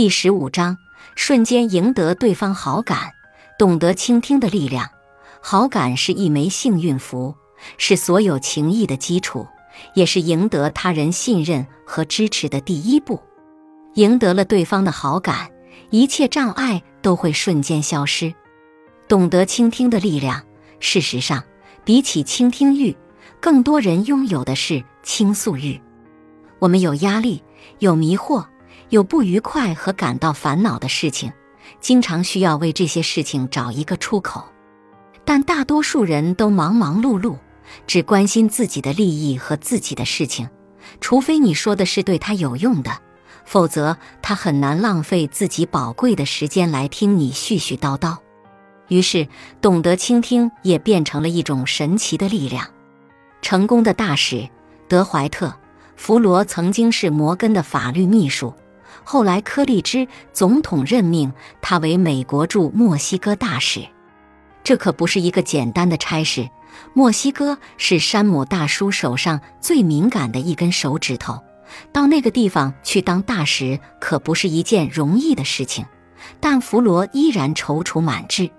第十五章，瞬间赢得对方好感，懂得倾听的力量。好感是一枚幸运符，是所有情谊的基础，也是赢得他人信任和支持的第一步。赢得了对方的好感，一切障碍都会瞬间消失。懂得倾听的力量，事实上，比起倾听欲，更多人拥有的是倾诉欲。我们有压力，有迷惑，有不愉快和感到烦恼的事情，经常需要为这些事情找一个出口。但大多数人都忙忙碌碌，只关心自己的利益和自己的事情。除非你说的是对他有用的，否则他很难浪费自己宝贵的时间来听你絮絮叨叨。于是，懂得倾听也变成了一种神奇的力量。成功的大使德怀特·弗罗曾经是摩根的法律秘书，后来柯立芝总统任命他为美国驻墨西哥大使。这可不是一个简单的差事。墨西哥是山姆大叔手上最敏感的一根手指头，到那个地方去当大使可不是一件容易的事情。但弗罗依然踌躇满志。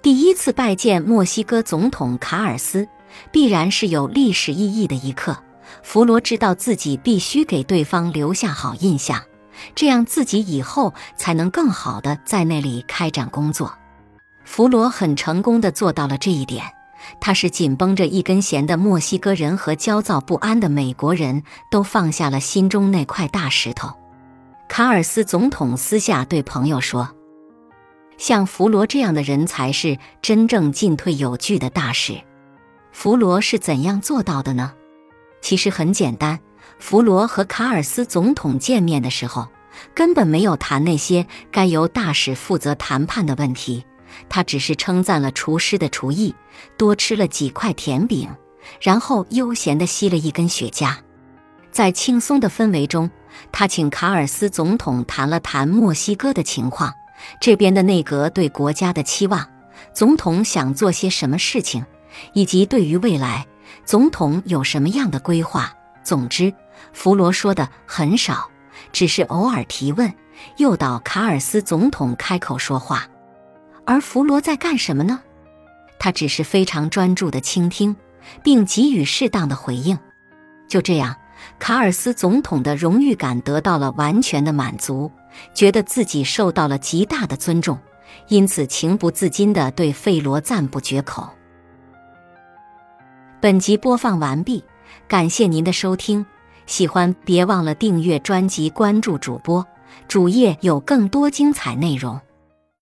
第一次拜见墨西哥总统卡尔斯，必然是有历史意义的一刻。弗罗知道自己必须给对方留下好印象，这样自己以后才能更好的在那里开展工作。弗罗很成功的做到了这一点。他使紧绷着一根弦的墨西哥人和焦躁不安的美国人都放下了心中那块大石头。卡尔斯总统私下对朋友说：“像弗罗这样的人才是真正进退有据的大使。”弗罗是怎样做到的呢？其实很简单。弗罗和卡尔斯总统见面的时候，根本没有谈那些该由大使负责谈判的问题。他只是称赞了厨师的厨艺，多吃了几块甜饼，然后悠闲地吸了一根雪茄。在轻松的氛围中，他请卡尔斯总统谈了谈墨西哥的情况，这边的内阁对国家的期望，总统想做些什么事情，以及对于未来，总统有什么样的规划。总之，弗罗说的很少，只是偶尔提问，诱导卡尔斯总统开口说话。而弗罗在干什么呢？他只是非常专注的倾听，并给予适当的回应。就这样，卡尔斯总统的荣誉感得到了完全的满足，觉得自己受到了极大的尊重，因此情不自禁地对费罗赞不绝口。本集播放完毕，感谢您的收听。喜欢别忘了订阅专辑、关注主播，主页有更多精彩内容。